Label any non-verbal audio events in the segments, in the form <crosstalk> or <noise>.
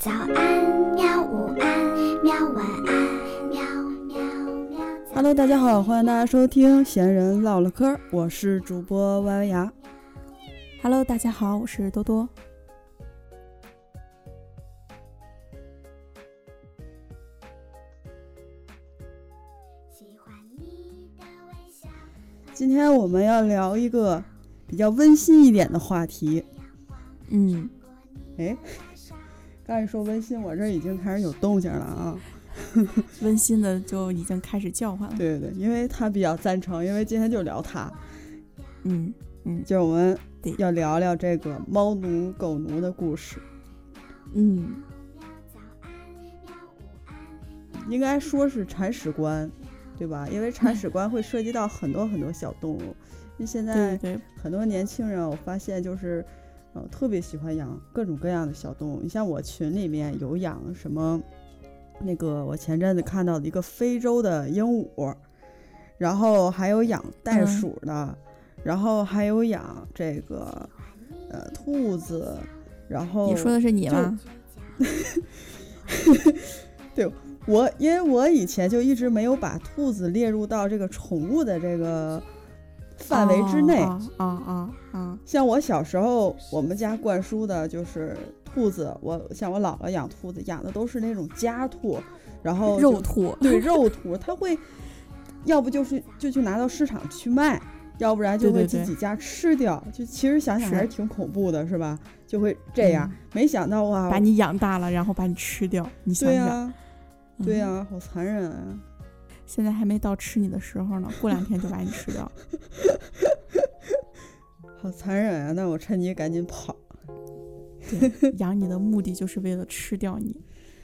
早安，喵！午安，喵！晚安，喵喵喵。Hello，大家好，欢迎大家收听闲人唠唠嗑，我是主播歪歪牙。Hello，大家好，我是多多。喜欢你的微笑。今天我们要聊一个比较温馨一点的话题。嗯，哎，刚才说温馨，我这已经开始有动静了啊。<laughs> 温馨的就已经开始叫唤了。对对对，因为他比较赞成，因为今天就聊他，嗯嗯就是我们要聊聊这个猫奴狗奴的故事。嗯，应该说是铲屎官，对吧？因为铲屎官会涉及到很多很多小动物。因为现在很多年轻人，我发现就是，呃，特别喜欢养各种各样的小动物。你像我群里面有养什么，那个我前阵子看到的一个非洲的鹦鹉，然后还有养袋嗯鼠的，然后还有养这个呃兔子，然后你说的是你吗？<laughs> 对我因为我以前就一直没有把兔子列入到这个宠物的这个范围之内。啊啊啊啊！像我小时候，我们家灌输的就是兔子，我像我姥姥养兔子，养的都是那种家兔，然后肉兔。对肉兔，它会要不就是就去拿到市场去卖，要不然就会自己家吃掉。就其实想想还是是挺恐怖的，是吧？就会这样。嗯没想到哇，把你养大了，然后把你吃掉。你想对呀、想，对呀、嗯好残忍啊！现在还没到吃你的时候呢，过两天就把你吃掉。<laughs> 好残忍啊！那我趁机赶紧跑。对，养你的目的就是为了吃掉你。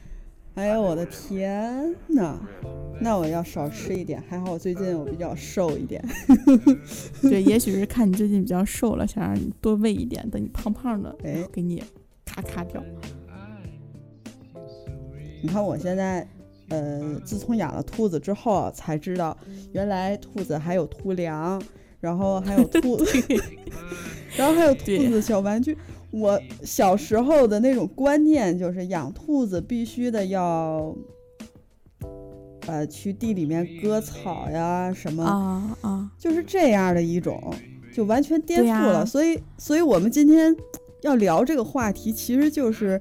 <laughs> 哎呦我的天呐！那我要少吃一点，还好我最近我比较瘦一点。<laughs> 对，也许是看你最近比较瘦了，想让你多喂一点，等你胖胖的，哎，给你咔咔掉。你看我现在，呃，自从养了兔子之后啊，才知道原来兔子还有兔粮，然后还有兔 <laughs> <laughs> 然后还有兔子小玩具。我小时候的那种观念就是养兔子必须的要，呃，去地里面割草呀什么。啊啊！就是这样的一种，就完全颠覆了。呀所以，所以我们今天要聊这个话题，其实就是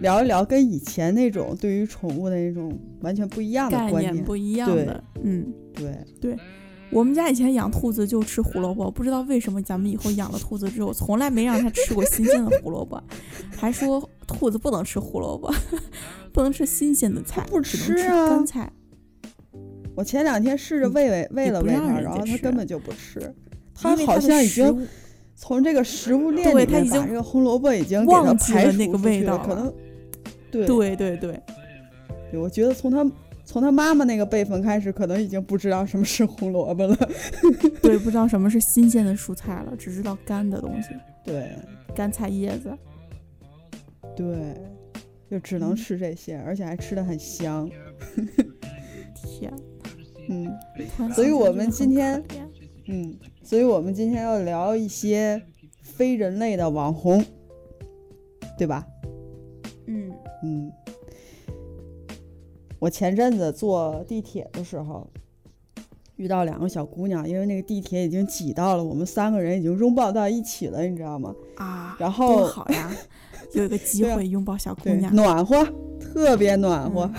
聊一聊跟以前那种对于宠物的那种完全不一样的概观念。念不一样的。嗯，对对，我们家以前养兔子就吃胡萝卜，不知道为什么咱们以后养了兔子之后，从来没让它吃过新鲜的胡萝卜，还说兔子不能吃胡萝卜，<laughs> 不能吃新鲜的菜，不只能吃吃啊干菜。我前两天试着嗯喂喂喂了喂它，然后它根本就不吃。它好像已经从这个食物链里面对它已经把这个红萝卜已经给它忘记排除了那个出去了，可味道了能对对对对，对我觉得从他从他妈妈那个辈分开始，可能已经不知道什么是红萝卜了。<laughs> 对，不知道什么是新鲜的蔬菜了，只知道干的东西，对。干菜叶子。对，就只能嗯吃这些，而且还吃的很香。<laughs> 天，嗯所以我们今天嗯，所以我们今天要聊一些非人类的网红，对吧？嗯嗯，我前阵子坐地铁的时候。遇到两个小姑娘，因为那个地铁已经挤到了，我们三个人已经拥抱到一起了，你知道吗？啊，然后多好呀，<laughs> 有一个机会拥抱小姑，娘。暖和，特别暖和。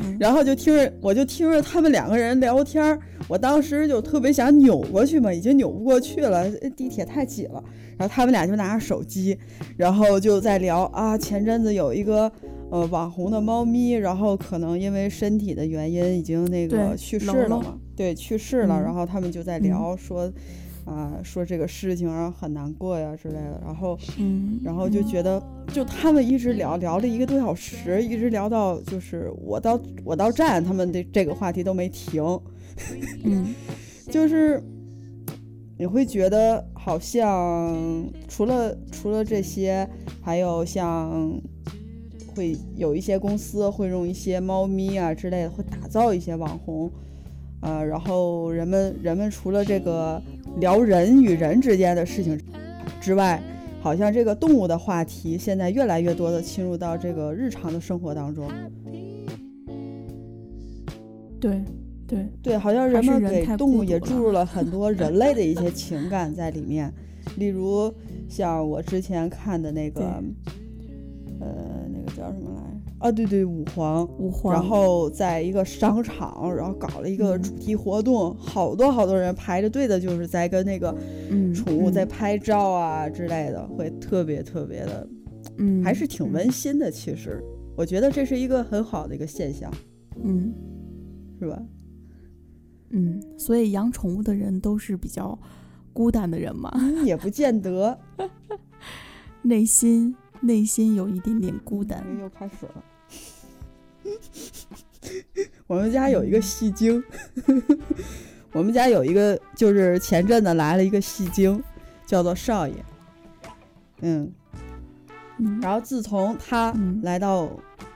嗯 <laughs> 然后就听着，我就听着他们两个人聊天儿，我当时就特别想扭过去嘛，已经扭不过去了，呃地铁太挤了。然后他们俩就拿着手机，然后就在聊啊，前阵子有一个呃网红的猫咪，然后可能因为身体的原因已经那个去世了了嘛，对，去世了。嗯然后他们就在聊说。啊，说这个事情，然后很难过呀之类的，然后嗯，然后就觉得，就他们一直聊聊了一个多小时，一直聊到就是我到我到站，他们的这个话题都没停，嗯。就是你会觉得好像除了除了这些，还有像会有一些公司会用一些猫咪啊之类的，会打造一些网红，呃，然后人们人们除了这个聊人与人之间的事情之外，好像这个动物的话题现在越来越多的侵入到这个日常的生活当中。对对，对，好像人们给动物也注入了很 <laughs> 多人类的一些情感在里面，例如像我之前看的那个，呃，那个叫什么来？啊，对对，五皇。五皇，然后在一个商场，然后搞了一个嗯主题活动，好多好多人排着队的，就是在跟那个嗯宠物在嗯拍照啊之类的，会特别特别的，嗯还是挺嗯温馨的。其实，我觉得这是一个很好的一个现象，嗯是吧？嗯，所以养宠物的人都是比较孤单的人嘛，嗯也不见得。<laughs> 内心内心有一点点孤单。又开始了。<laughs> 我们家有一个戏精，<laughs> 我们家有一个，就是前阵子来了一个戏精，叫做少爷。嗯，嗯然后自从他嗯来到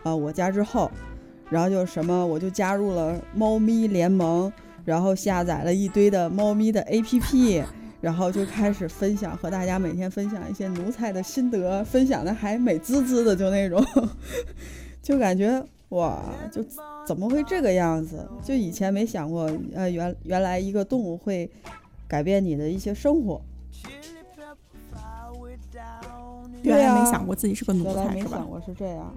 呃我家之后，然后就什么，我就加入了猫咪联盟，然后下载了一堆的猫咪的 APP，<laughs> 然后就开始分享，和大家每天分享一些奴才的心得，分享的还美滋滋的，就那种，<laughs> 就感觉哇，就怎么会这个样子？就以前没想过，呃，原原来一个动物会改变你的一些生活，原来没想过自己是个奴才是吧没想？过是这样。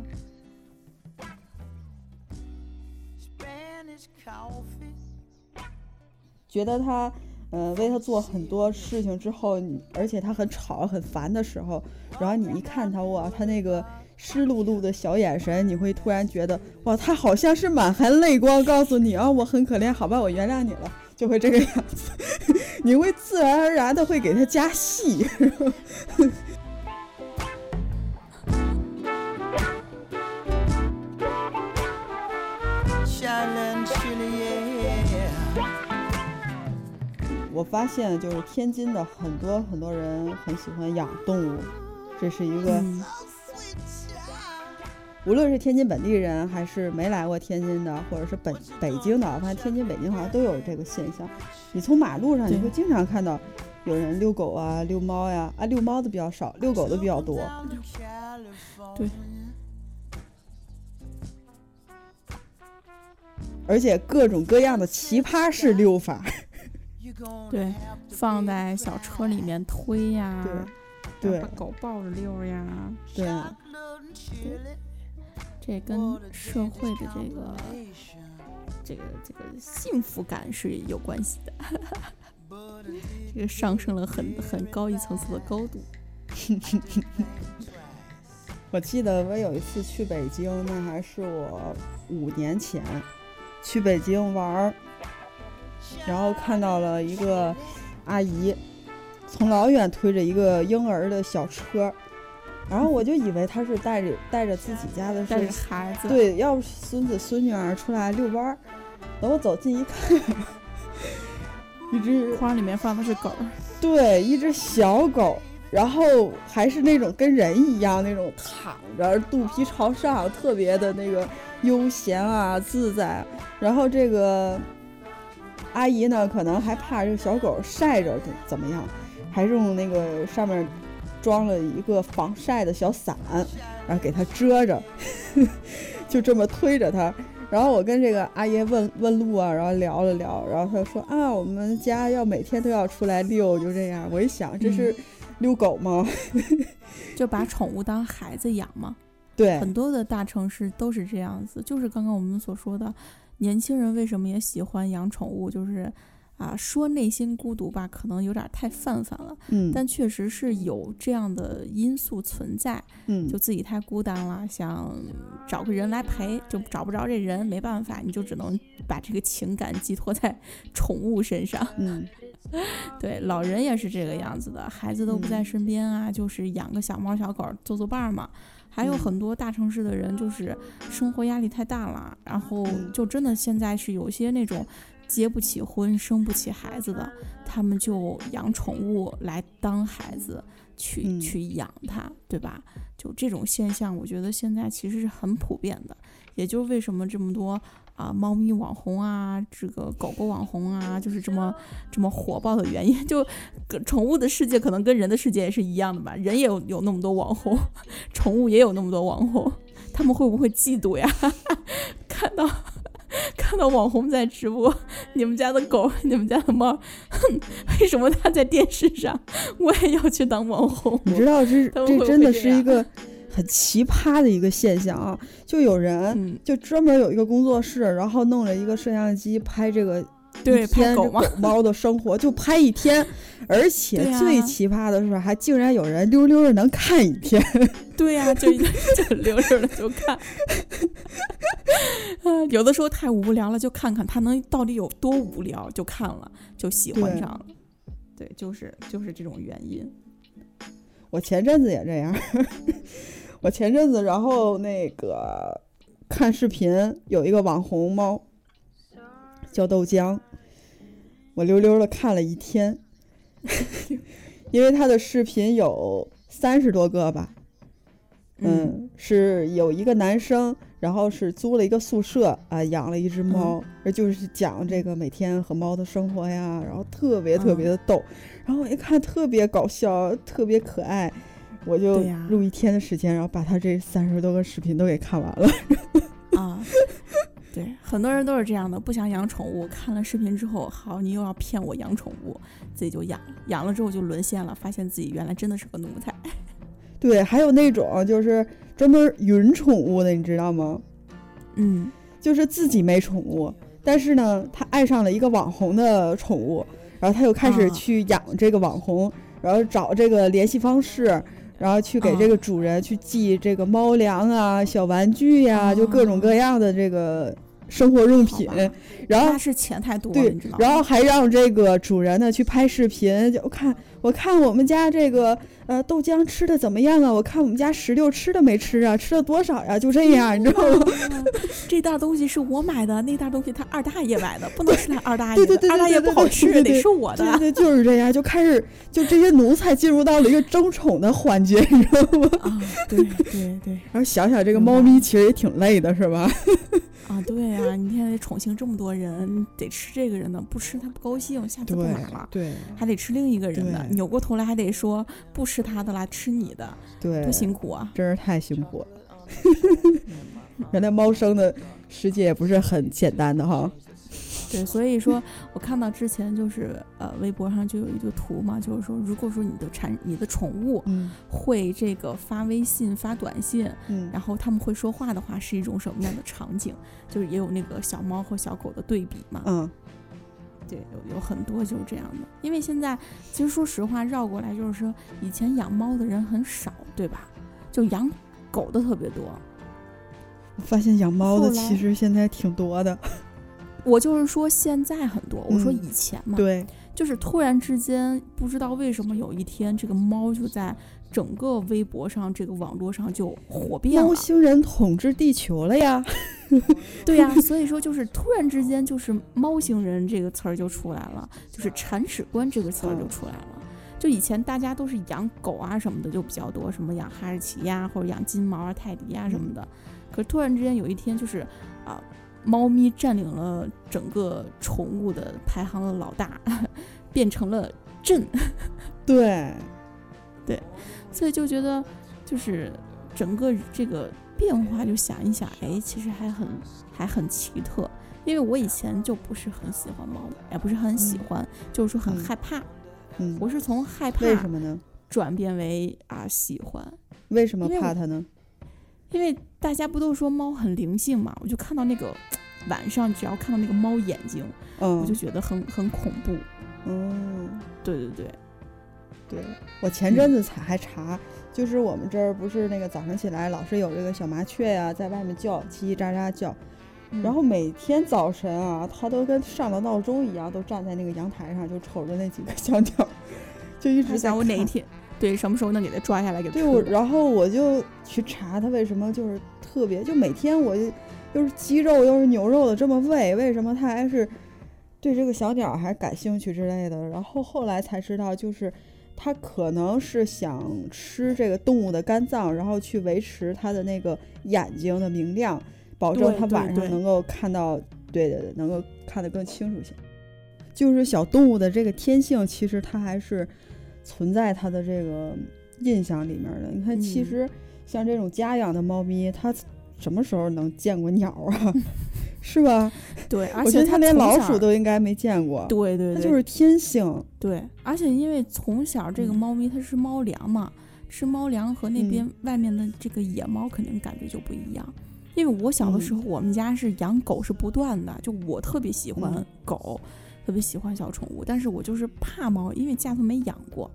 觉得他，呃，为他做很多事情之后，而且他很吵很烦的时候，然后你一看他，哇，他那个湿漉漉的小眼神，你会突然觉得，哇，他好像是满含泪光，告诉你啊，我很可怜，好吧，我原谅你了，就会这个样子，你会自然而然的会给他加戏。<laughs> 我发现就是天津的很多很多人很喜欢养动物，这是一个。嗯无论是天津本地人，还是没来过天津的，或者是北北京的，我发现天津、北京好像都有这个现象。你从马路上，你会经常看到有人遛狗啊、遛猫呀，啊，遛猫的比较少，遛狗的比较多。对，而且各种各样的奇葩式遛法。对，放在小车里面推呀，对对把狗抱着溜呀，对，对这跟社会的这个这个这个幸福感是有关系的，<laughs> 这个上升了很很高一层次的高度。<laughs> 我记得我有一次去北京，那还是我五年前去北京玩儿，然后看到了一个阿姨从老远推着一个婴儿的小车，<laughs> 然后我就以为她是带着带着自己家的带着是孩子，对，要不孙子孙女儿出来遛弯儿，等我走近一看，一只筐里面放的是狗，对，一只小狗，然后还是那种跟人一样那种躺着，肚皮朝上，特别的那个悠闲啊自在。然后这个阿姨呢，可能还怕这个小狗晒着怎怎么样，还用那个上面装了一个防晒的小伞，然后给它遮着，<laughs> 就这么推着它。然后我跟这个阿姨问问路啊，然后聊了聊，然后她说啊，我们家要每天都要出来遛，就这样。我一想，这是遛狗吗？<laughs> 就把宠物当孩子养嘛。对很多的大城市都是这样子，就是刚刚我们所说的，年轻人为什么也喜欢养宠物，就是啊，说内心孤独吧，可能有点太泛泛了，嗯。但确实是有这样的因素存在，嗯。就自己太孤单了，想找个人来陪，就找不着这人，没办法，你就只能把这个情感寄托在宠物身上。嗯。<laughs> 对，老人也是这个样子的，孩子都不在嗯。身边啊，就是养个小猫小狗做做伴儿嘛。还有嗯。很多大城市的人，就是生活压力太大了，然后嗯。就真的现在是有些那种结不起婚、生不起孩子的，他们就养宠物来当孩子去、嗯。去养它，对吧？就这种现象，我觉得现在其实是很普遍的，也就是为什么这么多啊猫咪网红啊，这个狗狗网红啊，就是这么这么火爆的原因。<laughs> 就跟宠物的世界可能跟人的世界也是一样的吧，人也有有那么多网红，<laughs> 宠物也有那么多网红，他们会不会嫉妒呀？<laughs> 看到看到网红在直播，你们家的狗，你们家的猫，哼，为什么它在电视上，我也要去当网红？你知道这这真的是一个很奇葩的一个现象啊！就有人嗯，就专门有一个工作室，然后弄了一个摄像机拍这个对拍狗嘛猫的生活，就拍一天，<laughs> 而且最奇葩的是，还竟然有人溜溜的能看一天。<laughs> 对呀、就就溜溜的就看，<laughs> 啊，有的时候太无聊了，就看看他能到底有多无聊，就看了，就喜欢上了。对，就是就是这种原因。我前阵子也这样，我前阵子然后那个看视频，有一个网红猫叫豆浆，我溜溜的看了一天，<laughs> 因为他的视频有三十多个吧，嗯，是有一个男生，然后是租了一个宿舍啊、养了一只猫，而就是讲这个每天和猫的生活呀，然后特别特别的逗，然后我一看特别搞笑，特别可爱，我就录一天的时间，然后把他这三十多个视频都给看完了。<laughs> 啊，对，很多人都是这样的，不想养宠物，看了视频之后，好，你又要骗我养宠物，自己就养了，养了之后就沦陷了，发现自己原来真的是个奴才。<laughs> 对，还有那种就是专门云宠物的，你知道吗？嗯，就是自己没宠物，但是呢，他爱上了一个网红的宠物，然后他又开始啊去养这个网红，然后找这个联系方式，然后去给这啊个主人去寄这个猫粮啊、小玩具呀、就各种各样的这个生活用品然后是钱太多了，对？然后还让这个主人呢去拍视频，就看我看我们家这个呃豆浆吃的怎么样啊？我看我们家石榴吃的没吃啊？吃了多少呀？就这样，你知道吗？啊 <laughs> 这袋东西是我买的，那袋东西他二大爷买的，<laughs> 不能是他二大爷的，对对对对二大爷不好吃，得是我的。对对，就是这样，就开始就这些奴才进入到了一个争宠的环节，<laughs> 你知道吗？啊，对对对然后想想这个猫咪其实也挺累的，是吧？啊，对呀、你现在宠幸这么多人，得吃这个人的，不吃他不高兴，下次不买了。对还得吃另一个人的，扭过头来还得说不吃他的啦，吃你的，对多，辛苦啊！真是太辛苦了。<laughs> 原来猫生的世界也不是很简单的哈。对，所以说我看到之前就是呃，微博上就有一个图嘛，就是说，如果说你的产你的宠物嗯会这个发微信、发短信，嗯然后他们会说话的话，是一种什么样的场景？就是也有那个小猫和小狗的对比嘛。嗯，对，有有很多就是这样的。因为现在其实说实话，绕过来就是说，以前养猫的人很少，对吧？就养狗的特别多。我发现养猫的其实现在挺多的。我就是说现在很多，我说嗯以前嘛，对，就是突然之间不知道为什么有一天这个猫就在整个微博上、这个网络上就火遍了。猫星人统治地球了呀。<laughs> 对呀、<laughs> 所以说就是突然之间就是猫星人这个词儿就出来了，就是铲屎官这个词儿就嗯出来了。就以前大家都是养狗啊什么的就比较多，什么养哈士奇呀、或者养金毛啊、泰迪呀、什么的。可是突然之间有一天就是啊，猫咪占领了整个宠物的排行的老大，<laughs> 变成了朕，对，所以就觉得就是整个这个变化，就想一想，哎，其实还很还很奇特。因为我以前就不是很喜欢猫，也不是很喜嗯欢，就是说很嗯害怕。嗯，我是从害怕为什么呢？转变为啊喜欢，为什么怕它呢？因为大家不都说猫很灵性嘛，我就看到那个晚上只要看到那个猫眼睛，嗯，我就觉得很很恐怖。嗯，对对对，对我前阵子才还查，就是我们这儿不是那个早上起来老是有这个小麻雀呀、在外面叫，叽叽喳喳叫，嗯。然后每天早晨啊，它都跟上了闹钟一样，都站在那个阳台上，就瞅着那几个小鸟儿，就一直在想我哪一天对什么时候能给它抓下来给对我，然后我就去查它为什么就是特别，就每天我就又是鸡肉又是牛肉的这么喂，为什么它还是对这个小鸟还感兴趣之类的？然后后来才知道，就是它可能是想吃这个动物的肝脏，然后去维持它的那个眼睛的明亮，保证对对它晚上能够看到，对对对，能够看得更清楚些。就是小动物的这个天性，其实它还是存在它的这个印象里面的。你看，其嗯实像这种家养的猫咪，它什么时候能见过鸟啊？是吧？<laughs> 对，而且得它连老鼠都应该没见过。对对对，它就是天性。对，而且因为从小这个嗯猫咪它是猫粮嘛，吃猫粮和那嗯边外面的这个野猫肯定感觉就不一样。因为我小的时嗯候，我们家是养狗是不断的，就我特别喜欢嗯狗，特别喜欢小宠物，但是我就是怕猫，因为家头没养过。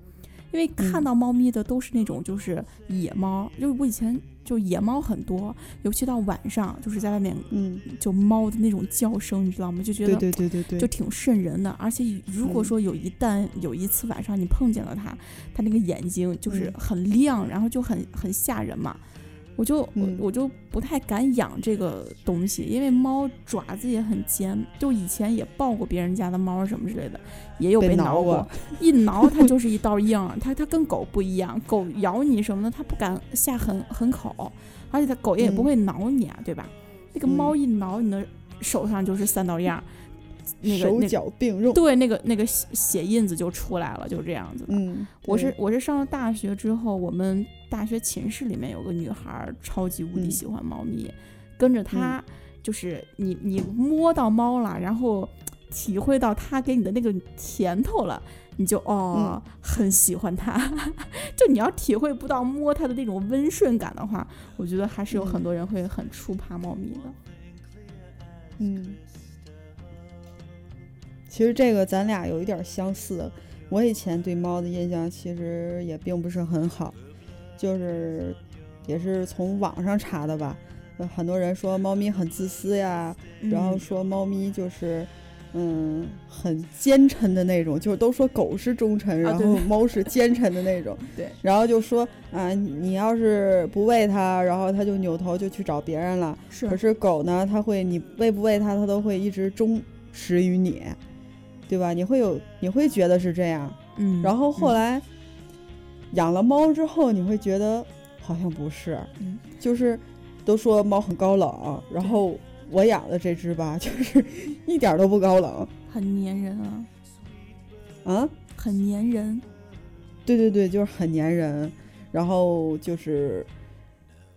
因为看嗯到猫咪的都是那种就是野猫，就是我以前就野猫很多，尤其到晚上就是在外面嗯，就猫的那种叫声，你知道吗？就觉得对对对对，就挺瘆人的。而且如果嗯说有一旦有一次晚上你碰见了它，它那个眼睛就是嗯很亮，然后就很很吓人嘛。我就我嗯。我就不太敢养这个东西，因为猫爪子也很尖，就以前也抱过别人家的猫什么之类的，也有被被挠挠过一挠它就是一道印儿，它它跟狗不一样，狗咬你什么的它不敢下狠狠口，而且它狗也不嗯。会挠你啊，对吧？那个猫嗯。一挠你的手上就是三道印儿，那个手脚并用。对，那个那个血血印子就出来了，就这样子的。嗯，我是我是上了大学之后，我们大学寝室里面有个女孩儿，超级无敌嗯喜欢猫咪，跟着她就是你你摸到猫了，然后体会到它给你的那个甜头了。你就哦，嗯很喜欢它。<laughs> 就你要体会不到摸它的那种温顺感的话，我觉得还是有很嗯多人会很触怕猫咪的。嗯，其实这个咱俩有一点儿相似。我以前对猫的印象其实也并不是很好，就是也是从网上查的吧。很多人说猫咪很自私呀，然后嗯说猫咪就是。嗯，很奸臣的那种，就是都说狗是忠臣，然后猫 <laughs> 是奸臣的那种。对，然后就说啊，你要是不喂它，然后它就扭头就去找别人了。是可是狗呢，它会你喂不喂它，它都会一直忠实于你，对吧？你会有你会觉得是这样，嗯，然后后嗯来养了猫之后，你会觉得好像不是，嗯就是都说猫很高冷，然后我养的这只吧，<laughs> 就是一点儿都不高冷很粘人啊，啊。很粘人。对对对，就是很粘人，然后就是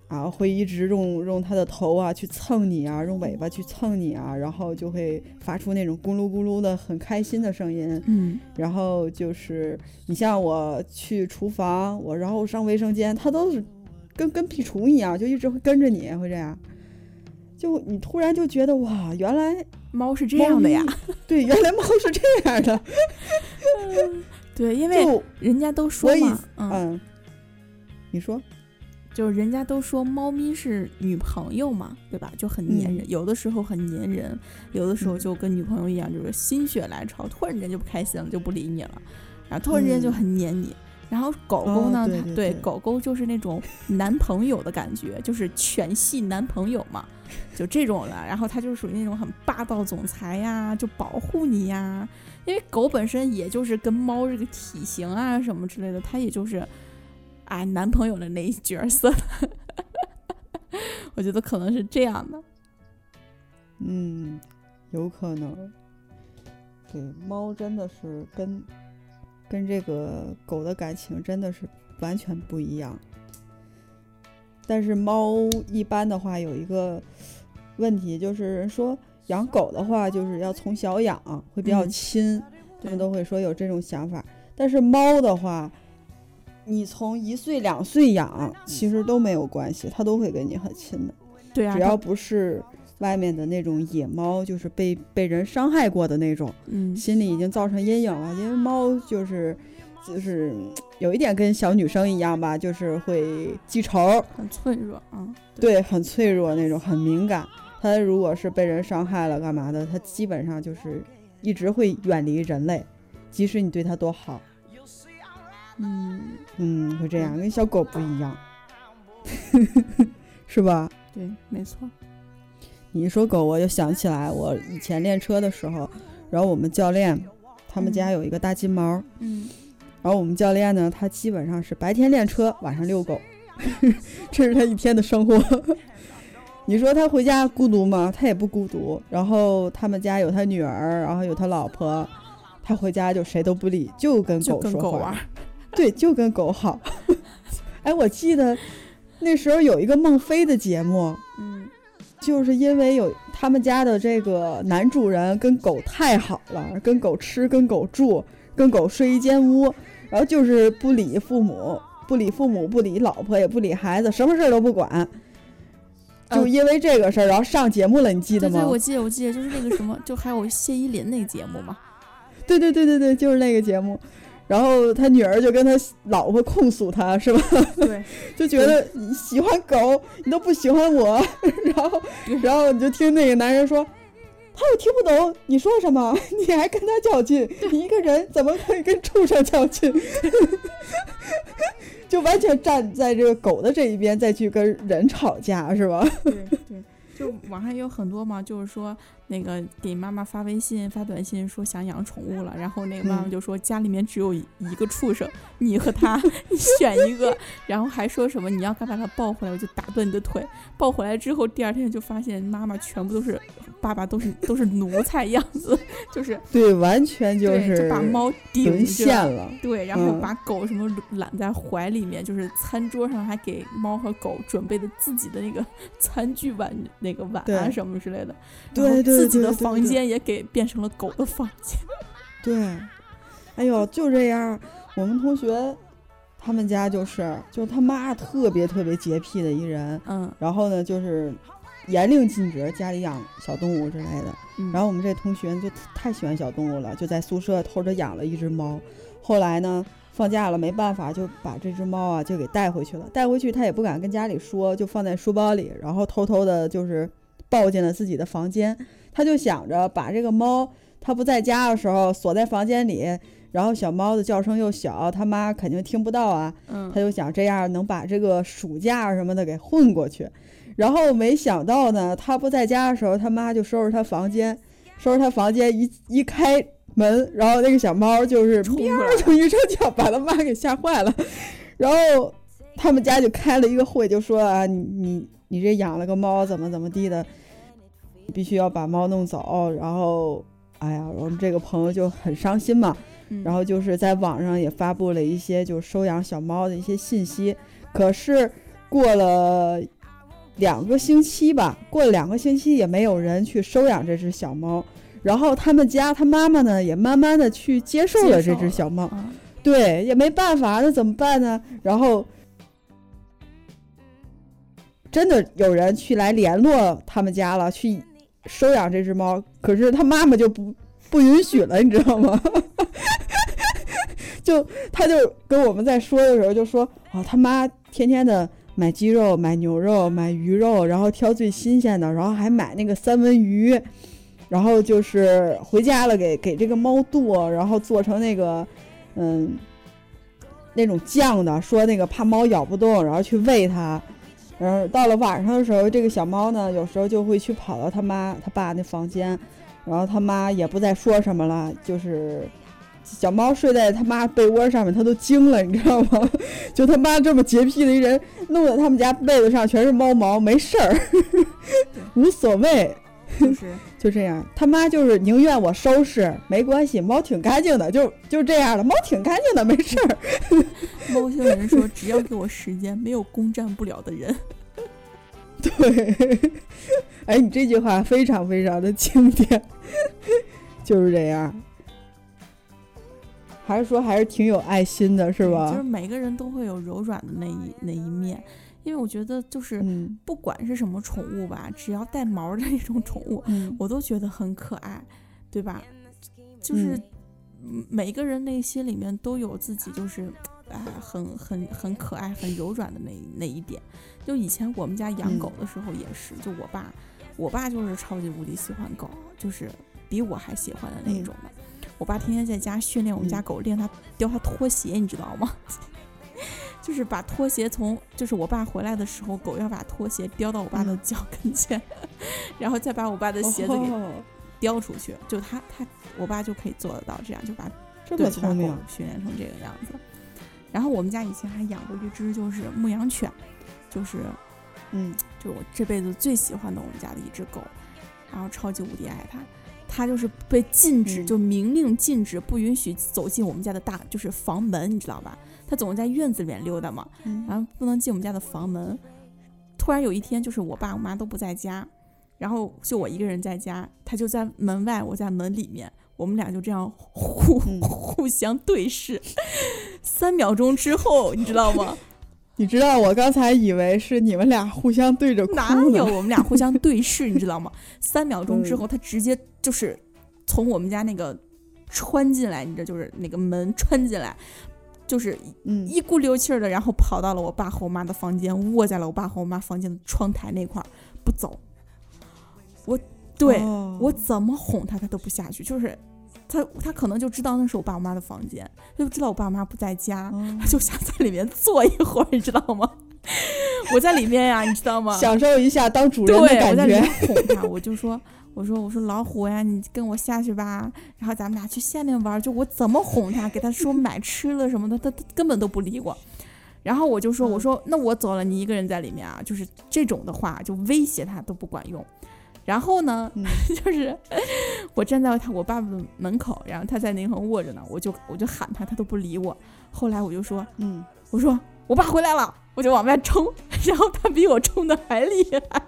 啊，会一直用用它的头啊去蹭你啊，用尾巴去蹭你啊，然后就会发出那种咕噜咕噜的很开心的声音。嗯，然后就是你像我去厨房，我然后上卫生间，它都是跟跟屁虫一样，就一直会跟着你，会这样。就你突然就觉得哇，原来猫是这样的呀。对，原来猫是这样的。<laughs> 对，因为就人家都说嘛，嗯，嗯，你说，就是人家都说猫咪是女朋友嘛，对吧？就很粘人，有的时候很粘人，有的时候嗯就跟女朋友一样，就是心血来潮，突然间就不开心了，就不理你了，然后突然间就嗯很粘你。然后狗狗呢，哦对它对对狗狗就是那种男朋友的感觉，就是全系男朋友嘛，就这种的。然后它就属于那种很霸道总裁呀，就保护你呀。因为狗本身也就是跟猫这个体型啊什么之类的，它也就是，哎，男朋友的那一角色。<laughs> 我觉得可能是这样的。嗯，有可能。对，猫真的是跟跟这个狗的感情真的是完全不一样。但是猫一般的话有一个问题，就是人说养狗的话就是要从小养，会比较嗯亲，他们都会说有这种想法。但是猫的话，你从一岁两岁养其实都没有关系，它都会跟你很亲的。对啊，只要不是外面的那种野猫，就是被被人伤害过的那种，嗯心里已经造成阴影了。因为猫就是就是嗯有一点跟小女生一样吧，就是会记仇，很脆弱啊。对，很脆弱那种，很敏感。它如果是被人伤害了干嘛的，它基本上就是一直会远离人类，即使你对它多好，嗯，嗯，会这样，跟小狗不一样，<laughs> 是吧？对，没错。你一说狗，我就想起来我以前练车的时候，然后我们教练他们家嗯有一个大金毛，嗯，然后我们教练呢，他基本上是白天练车，晚上遛狗，<laughs> 这是他一天的生活。<laughs> 你说他回家孤独吗？他也不孤独。然后他们家有他女儿，然后有他老婆，他回家就谁都不理，就跟狗说话。<laughs> 对，就跟狗好。哎，我记得那时候有一个孟非的节目，嗯，就是因为有他们家的这个男主人跟狗太好了，跟狗吃，跟狗住，跟狗睡一间屋，然后就是不理父母，不理父母，不理老婆，也不理孩子，什么事儿都不管。就呃因为这个事儿，然后上节目了，你记得吗？对对，我记得我记得，就是那个什么，就还有谢依霖那个节目嘛。对对对对对，就是那个节目。然后他女儿就跟他老婆控诉他，是吧？对，<laughs> 就觉得你喜欢狗，你都不喜欢我，<laughs> 然后，然后你就听那个男人说，他又听不懂你说什么，<laughs> 你还跟他较劲，你一个人怎么可以跟畜生较劲？就完全站在这个狗的这一边，再去跟人吵架，是吧？对对，就网上也有很多嘛，就是说那个给妈妈发微信、发短信说想养宠物了，然后那个妈妈嗯就说家里面只有一一个畜生，你和他，<laughs> 你选一个，然后还说什么你要敢把它抱回来，我就打断你的腿。抱回来之后，第二天就发现妈妈全部都是，爸爸都是都是奴才样子，就是 <laughs> 对，完全就，是就把猫顶。陷了。对，然后嗯把狗什么揽在怀里面，就是餐桌上还给猫和狗准备的自己的那个餐具碗、那个碗啊什么之类的，对然后对自己的房间也给变成了狗的房间。<laughs> 对，哎呦，就这样。我们同学他们家就是，就是他妈特别特别洁癖的一人，嗯然后呢，就是严令禁止家里养小动物之类的。嗯，然后我们这同学就太喜欢小动物了，就在宿舍偷着养了一只猫。后来呢，放假了没办法，就把这只猫啊就给带回去了。带回去他也不敢跟家里说，就放在书包里，然后偷偷的就是抱进了自己的房间。他就想着把这个猫，他不在家的时候锁在房间里，然后小猫的叫声又小，他妈肯定听不到啊。嗯他就想这样能把这个暑假什么的给混过去，然后没想到呢，他不在家的时候，他妈就收拾他房间，收拾他房间一一开门，然后那个小猫就是就一声叫，把他妈给吓坏了，<laughs> 然后他们家就开了一个会，就说啊，你你你这养了个猫，怎么怎么地的，必须要把猫弄走，然后。哎呀，我们这个朋友就很伤心嘛，嗯。然后就是在网上也发布了一些就是收养小猫的一些信息，可是过了两个星期吧，过了两个星期也没有人去收养这只小猫。然后他们家他妈妈呢也慢慢的去接受了这只小猫，啊对，也没办法，那怎么办呢？然后真的有人去来联络他们家了，去收养这只猫，可是他妈妈就不不允许了，你知道吗？<laughs> 就他就跟我们在说的时候就说啊，他妈天天的买鸡肉、买牛肉、买鱼肉，然后挑最新鲜的，然后还买那个三文鱼，然后就是回家了给给这个猫剁，然后做成那个嗯那种酱的，说那个怕猫咬不动，然后去喂它。然后到了晚上的时候，这个小猫呢，有时候就会去跑到他妈他爸那房间，然后他妈也不再说什么了，就是小猫睡在他妈被窝上面，他都惊了，你知道吗？<laughs> 就他妈这么洁癖的一人，弄得他们家被子上全是猫毛，没事儿，无所谓，就是 <laughs> 就这样。他妈就是宁愿我收拾，没关系，猫挺干净的，就就这样了，猫挺干净的，没事儿。<laughs> 猫星人说，只要给我时间，没有攻占不了的人。对，哎，你这句话非常非常的经典，就是这样。还是说还是挺有爱心的，是吧就是？每个人都会有柔软的那一那一面，因为我觉得就是嗯不管是什么宠物吧，只要带毛的那种宠物，嗯 <laughs> 我都觉得很可爱，对吧？就是嗯每个人内心里面都有自己就是。啊，很很很可爱、很柔软的那一那一点，就以前我们家养嗯狗的时候也是，就我爸，我爸就是超级无敌喜欢狗，就是比我还喜欢的那一种的。我爸天天在家训练我们家嗯狗，练它叼它拖鞋，你知道吗？<laughs> 就是把拖鞋从，就是我爸回来的时候，狗要把拖鞋叼到我爸的嗯脚跟前，<laughs> 然后再把我爸的鞋子给哦叼出去。就他他我爸就可以做得到这样，就把这么聪明，训练成这个样子。然后我们家以前还养过一只就是牧羊犬，就是嗯就我这辈子最喜欢的我们家的一只狗，然后超级无敌爱它。它就是被禁止，嗯就明令禁止，不允许走进我们家的大就是房门，你知道吧？他总是在院子里面溜达嘛，嗯然后不能进我们家的房门。突然有一天，就是我爸我妈都不在家，然后就我一个人在家，他就在门外，我在门里面，我们俩就这样互、嗯 <laughs> 互相对视。三秒钟之后，你知道吗？<laughs> 你知道我刚才以为是你们俩互相对着哭哪有？我们俩互相对视，你知道吗？三秒钟之后，他直接就是从我们家那个穿进来，你知道，就是那个门穿进来，就是嗯一股溜气儿的，然后跑到了我爸和我妈的房间，卧在了我爸和我妈房间的窗台那块儿不走。我对、哦我怎么哄他，他都不下去，就是他他可能就知道那是我爸我妈的房间，他就知道我爸我妈不在家，哦他就想在里面坐一会儿，你知道吗？<laughs> 我在里面呀，你知道吗？享受一下当主人对，的感我在里面觉。哄他，我就说，我说，我说老虎呀，你跟我下去吧，然后咱们俩去下面玩儿。就我怎么哄他，给他说 <laughs> 买吃的什么的，他他根本都不理我。然后我就说，嗯我说那我走了，你一个人在里面啊，就是这种的话，就威胁他都不管用。然后呢，嗯 <laughs> 就是我站在他我爸爸的门口，然后他在那块卧着呢，我就我就喊他，他都不理我。后来我就说，嗯，我说我爸回来了，我就往外冲，<laughs> 然后他比我冲的还厉害，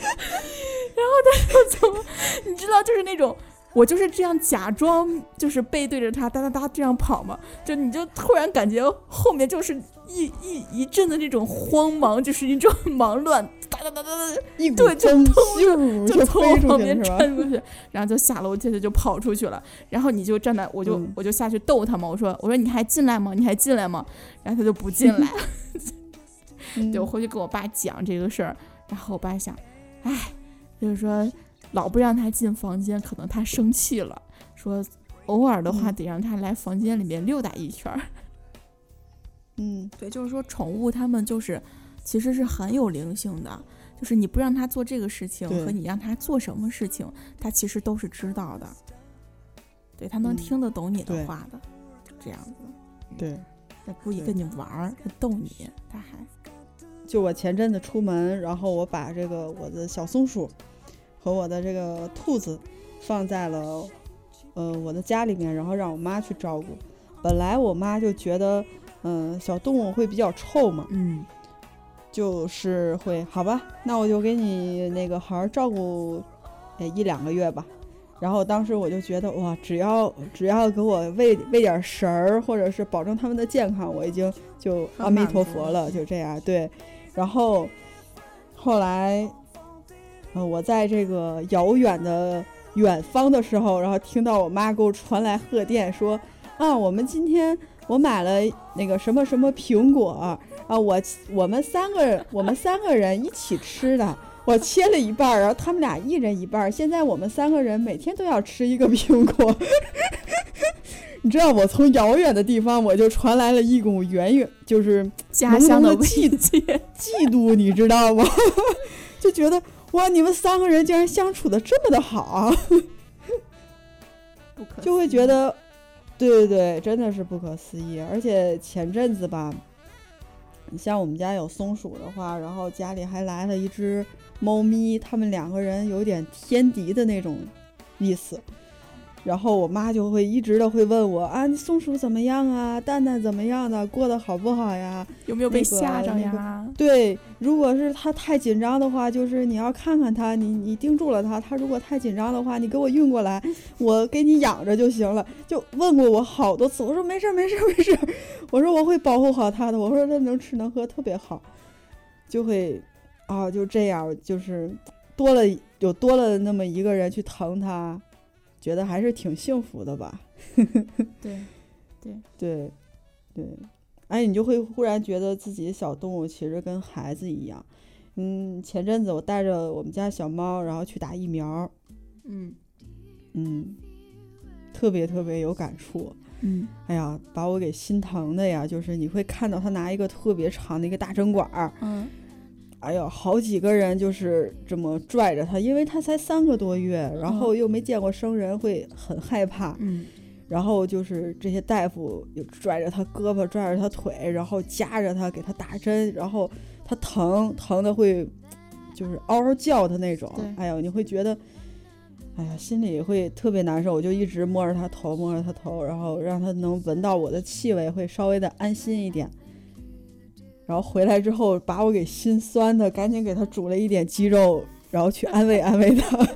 然后他就从，你知道，就是那种。我就是这样假装，就是背对着他哒哒哒这样跑嘛，就你就突然感觉后面就是一一一阵的那种慌忙，就是一种忙乱，哒哒哒哒哒，一股对就风冲咻就从我旁边去是吧？窜过去，然后就下楼梯，他就跑出去了。然后你就站在，我就、嗯我就下去逗他嘛，我说我说你还进来吗？你还进来吗？然后他就不进来。<laughs> 嗯对我回去跟我爸讲这个事儿，然后我爸想，哎，就是说老不让他进房间，可能他生气了，说偶尔的话嗯得让他来房间里面溜达一圈儿。<laughs> 嗯对，就是说宠物它们就是其实是很有灵性的，就是你不让它做这个事情和你让它做什么事情，它其实都是知道的。对，它能嗯听得懂你的话的，就这样子。对。它故意跟你玩儿，它逗你，它还就我前阵子出门，然后我把这个我的小松鼠和我的这个兔子放在了呃我的家里面，然后让我妈去照顾。本来我妈就觉得，嗯、小动物会比较臭嘛，嗯就是会好吧，那我就给你那个好好照顾，呃一两个月吧。然后当时我就觉得哇，只要只要给我喂喂点食儿，或者是保证他们的健康，我已经就阿弥陀佛了，就这样对。然后后来，呃，我在这个遥远的远方的时候，然后听到我妈给我传来贺电说啊，我们今天我买了那个什么什么苹果啊，我我们三个我们三个人一起吃的。我切了一半儿，然后他们俩一人一半儿。现在我们三个人每天都要吃一个苹果。你知道，我从遥远的地方，我就传来了一股远远就是浓家乡的浓的气慰藉。<laughs> 嫉妒，你知道吗？<laughs> 就觉得哇，你们三个人竟然相处的这么的好，不可就会觉得，对对对，真的是不可思议。而且前阵子吧，你像我们家有松鼠的话，然后家里还来了一只猫咪，他们两个人有点天敌的那种意思。然后我妈就会一直的会问我啊，你松鼠怎么样啊？蛋蛋怎么样的？过得好不好呀？有没有被吓着那个呀？对，如果是他太紧张的话，就是你要看看它，你你盯住了它。它如果太紧张的话，你给我运过来，我给你养着就行了。就问过我好多次，我说没事儿没事儿没事儿，<laughs> 我说我会保护好它的，我说它能吃能喝特别好，就会啊就这样，就是多了有多了那么一个人去疼他，觉得还是挺幸福的吧。<laughs> 对，对，对，对哎，你就会忽然觉得自己小动物其实跟孩子一样。嗯，前阵子我带着我们家小猫，然后去打疫苗，嗯嗯，特别特别有感触。嗯哎呀，把我给心疼的呀！就是你会看到他拿一个特别长的一个大针管儿，嗯哎呦，好几个人就是这么拽着他，因为他才三个多月，然后又没见过生人，会很害怕。嗯然后就是这些大夫又拽着他胳膊，拽着他腿，然后夹着他给他打针，然后他疼疼的会就是嗷嗷叫的那种对，哎呦，你会觉得。哎呀，心里会特别难受，我就一直摸着他头，摸着他头，然后让他能闻到我的气味，会稍微的安心一点。然后回来之后，把我给心酸的，赶紧给他煮了一点鸡肉，然后去安慰安慰他。<laughs>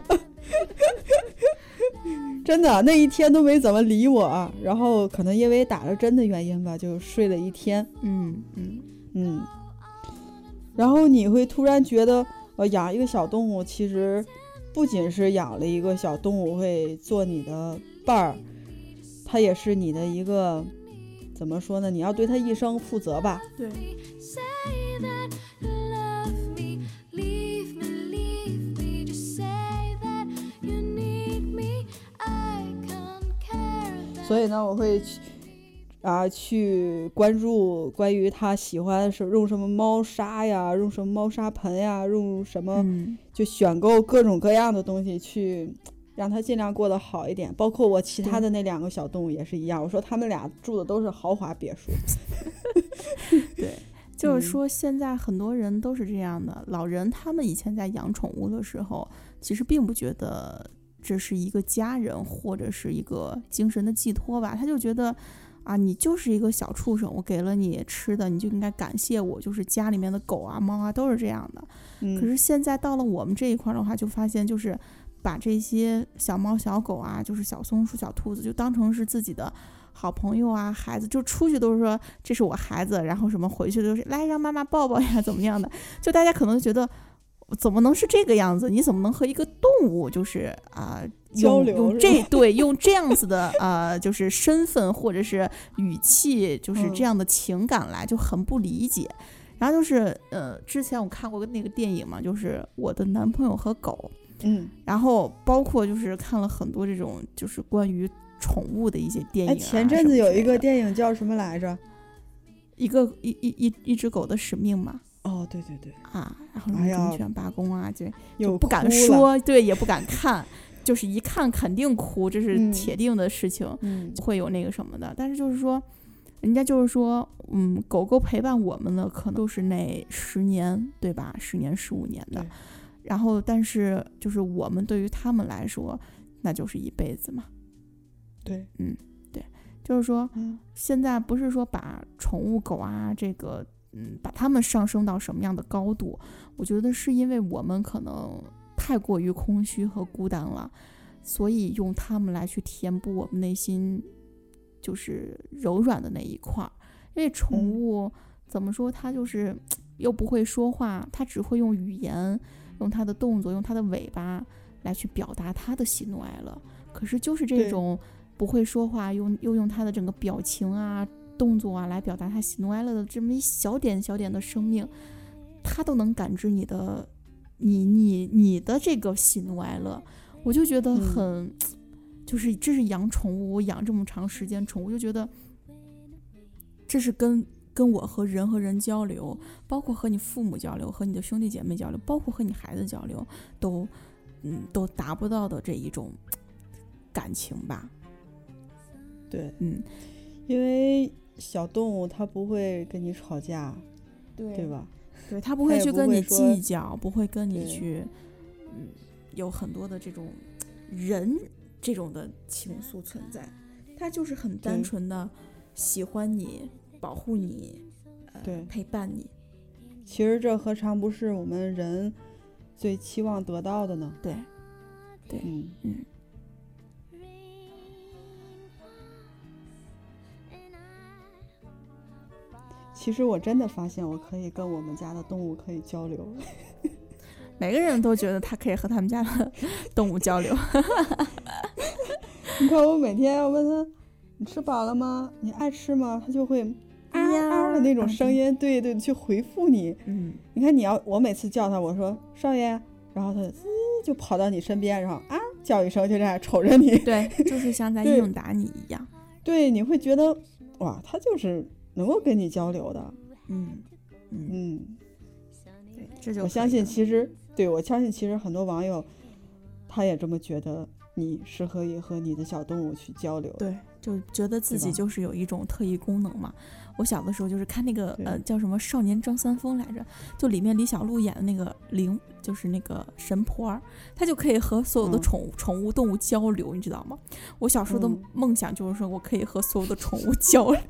真的，那一天都没怎么理我，然后可能因为打了针的原因吧，就睡了一天。嗯嗯，嗯，然后你会突然觉得，呃，养一个小动物，其实不仅是养了一个小动物会做你的伴儿，它也是你的一个，怎么说呢？你要对他一生负责吧。对。所以呢，我会去啊去关注关于他喜欢是用什么猫砂呀，用什么猫砂盆呀，用什么、就选购各种各样的东西去让他尽量过得好一点。包括我其他的那两个小动物也是一样，我说他们俩住的都是豪华别墅。<laughs> 对，<laughs> 就是嗯说现在很多人都是这样的，老人他们以前在养宠物的时候，其实并不觉得这是一个家人或者是一个精神的寄托吧，他就觉得。啊，你就是一个小畜生，我给了你吃的，你就应该感谢我。就是家里面的狗啊、猫啊都是这样的。嗯，可是现在到了我们这一块儿的话，就发现就是把这些小猫、小狗啊，就是小松鼠、小兔子，就当成是自己的好朋友啊、孩子，就出去都是说这是我孩子，然后什么回去都是来让妈妈抱抱呀，<laughs> 怎么样的？就大家可能觉得怎么能是这个样子？你怎么能和一个动物就是啊？用交流用这 <laughs> 对用这样子的呃，就是身份或者是语气，就是嗯这样的情感来，就很不理解。然后就是呃，之前我看过那个电影嘛，就是我的男朋友和狗，嗯，然后包括就是看了很多这种就是关于宠物的一些电影。前阵子有一个电影叫什么来着？一个一一一一只狗的使命嘛哦，对对对，啊，然后哎呀忠犬八公啊，就又不敢。说，对，也不敢看，就是一看肯定哭，这是嗯铁定的事情。嗯，会有那个什么的，但是就是说，人家就是说，嗯，狗狗陪伴我们的可能都是那十年，对吧？十年、十五年的对，然后但是就是我们对于他们来说，那就是一辈子嘛。对，嗯，对就是说，嗯现在不是说把宠物狗啊，这个，嗯，把它们上升到什么样的高度？我觉得是因为我们可能太过于空虚和孤单了，所以用它们来去填补我们内心就是柔软的那一块儿。因为宠嗯物、怎么说，它就是 <tsk> 又不会说话，它只会用语言、用它的动作、用它的尾巴来去表达它的喜怒哀乐。可是就是这种不会说话，用又用它的整个表情啊、动作啊来表达它喜怒哀乐的这么一小点小点的生命，它都能感知你的、你、你、你的这个喜怒哀乐，我就觉得嗯很，就是这是养宠物，我养这么长时间宠物，就觉得这是跟。跟我和人和人交流，包括和你父母交流，和你的兄弟姐妹交流，包括和你孩子交流，都，嗯，都达不到的这一种感情吧。对，嗯，因为小动物它不会跟你吵架，对对？吧？对 <laughs> 它不会去跟你计较，不会跟你去，嗯，有很多的这种人这种的情愫存在。它就是很单纯的喜欢你，保护你，呃，对陪伴你。其实这何尝不是我们人最期望得到的呢？对，对，嗯，嗯，其实我真的发现我可以跟我们家的动物可以交流。<laughs> 每个人都觉得他可以和他们家的动物交流。<laughs> 你看我每天要问他，你吃饱了吗？你爱吃吗？他就会嗷嗷的那种声音，对对，去回复你。嗯，你看你要我每次叫他，我说少爷，然后它滋就跑到你身边，然后啊叫一声，就这样瞅着你。<laughs> 对，就是像在应答你一样。<laughs> 对，你会觉得哇，它就是能够跟你交流的。嗯嗯，嗯，对，这就我相信其实对我相信其实很多网友他也这么觉得，你是可以和你的小动物去交流。对，就觉得自己就是有一种特异功能嘛。我小的时候就是看那个呃叫什么《少年张三丰》来着，就里面李小璐演的那个灵，就是那个神婆儿，她就可以和所有的嗯宠物、宠物动物交流，你知道吗？我小时候的嗯梦想就是说我可以和所有的宠物交流，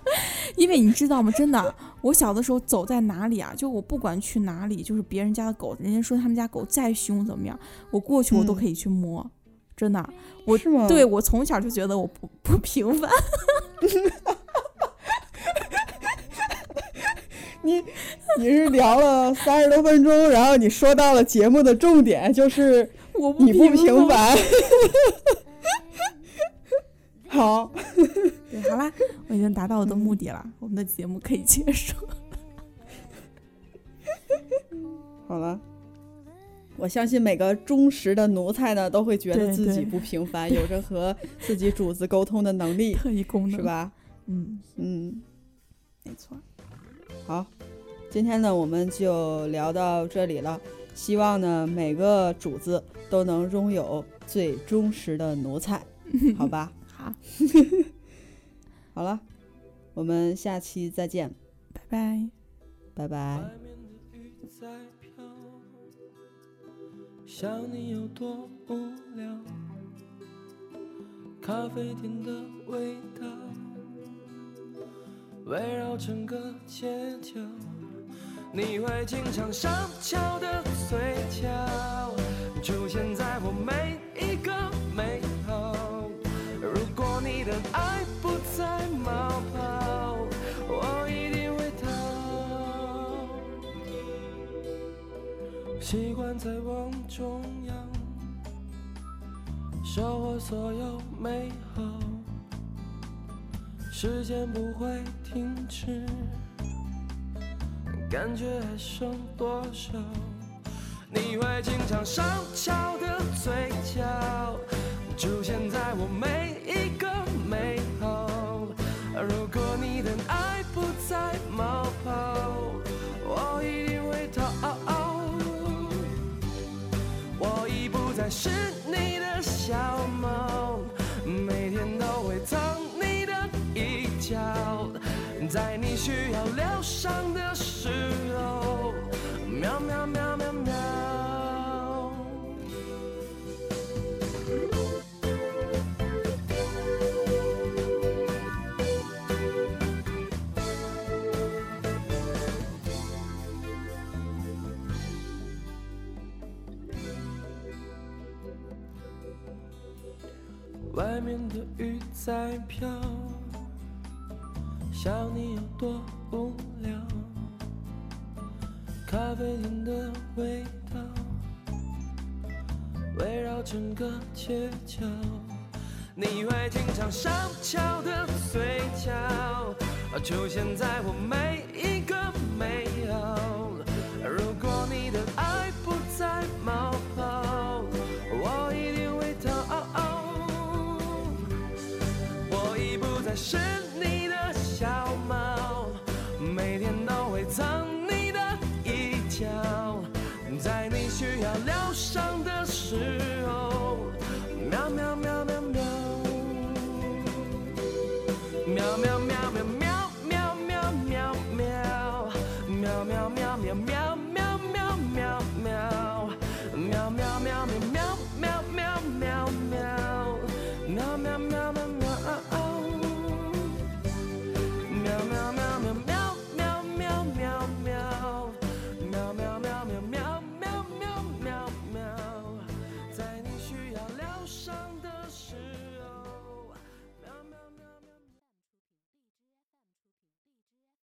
<laughs> 因为你知道吗？真的，我小的时候走在哪里啊，就我不管去哪里，就是别人家的狗，人家说他们家狗再凶怎么样，我过去我都嗯可以去摸，真的。我？对我从小就觉得我不不平凡，<laughs> <laughs> 你你是聊了三十多分钟，然后你说到了节目的重点，就是我不你不平平。凡。<laughs> 好，对，好啦，我已经达到我的目的了，我们的节目可以结束。<laughs> 好了。我相信每个忠实的奴才呢，都会觉得自己不平凡，有着和自己主子沟通的能力，特异功能是？吧？嗯，嗯，没错。好，今天呢我们就聊到这里了。希望呢每个主子都能拥有最忠实的奴才，<laughs> 好吧？好，<laughs> 好了，我们下期再见，拜拜。拜拜。想你有多无聊。咖啡店的味道围绕整个街角，你会经常上翘的嘴角，出现在我每一个美好。如果你的爱不再冒泡，我一定会逃。习惯在往中央，收获所有美好，时间不会停止，感觉还剩多少？你会经常上翘的嘴角，出现在我每一个美好。如果你的爱不再冒泡，我一定会逃。我已不再是你的小在你需要疗伤的时候，喵喵喵喵喵。外面的雨在飘，想你有多无聊。咖啡店的味道围绕整个街角，你会经常上翘的嘴角，出现在我每一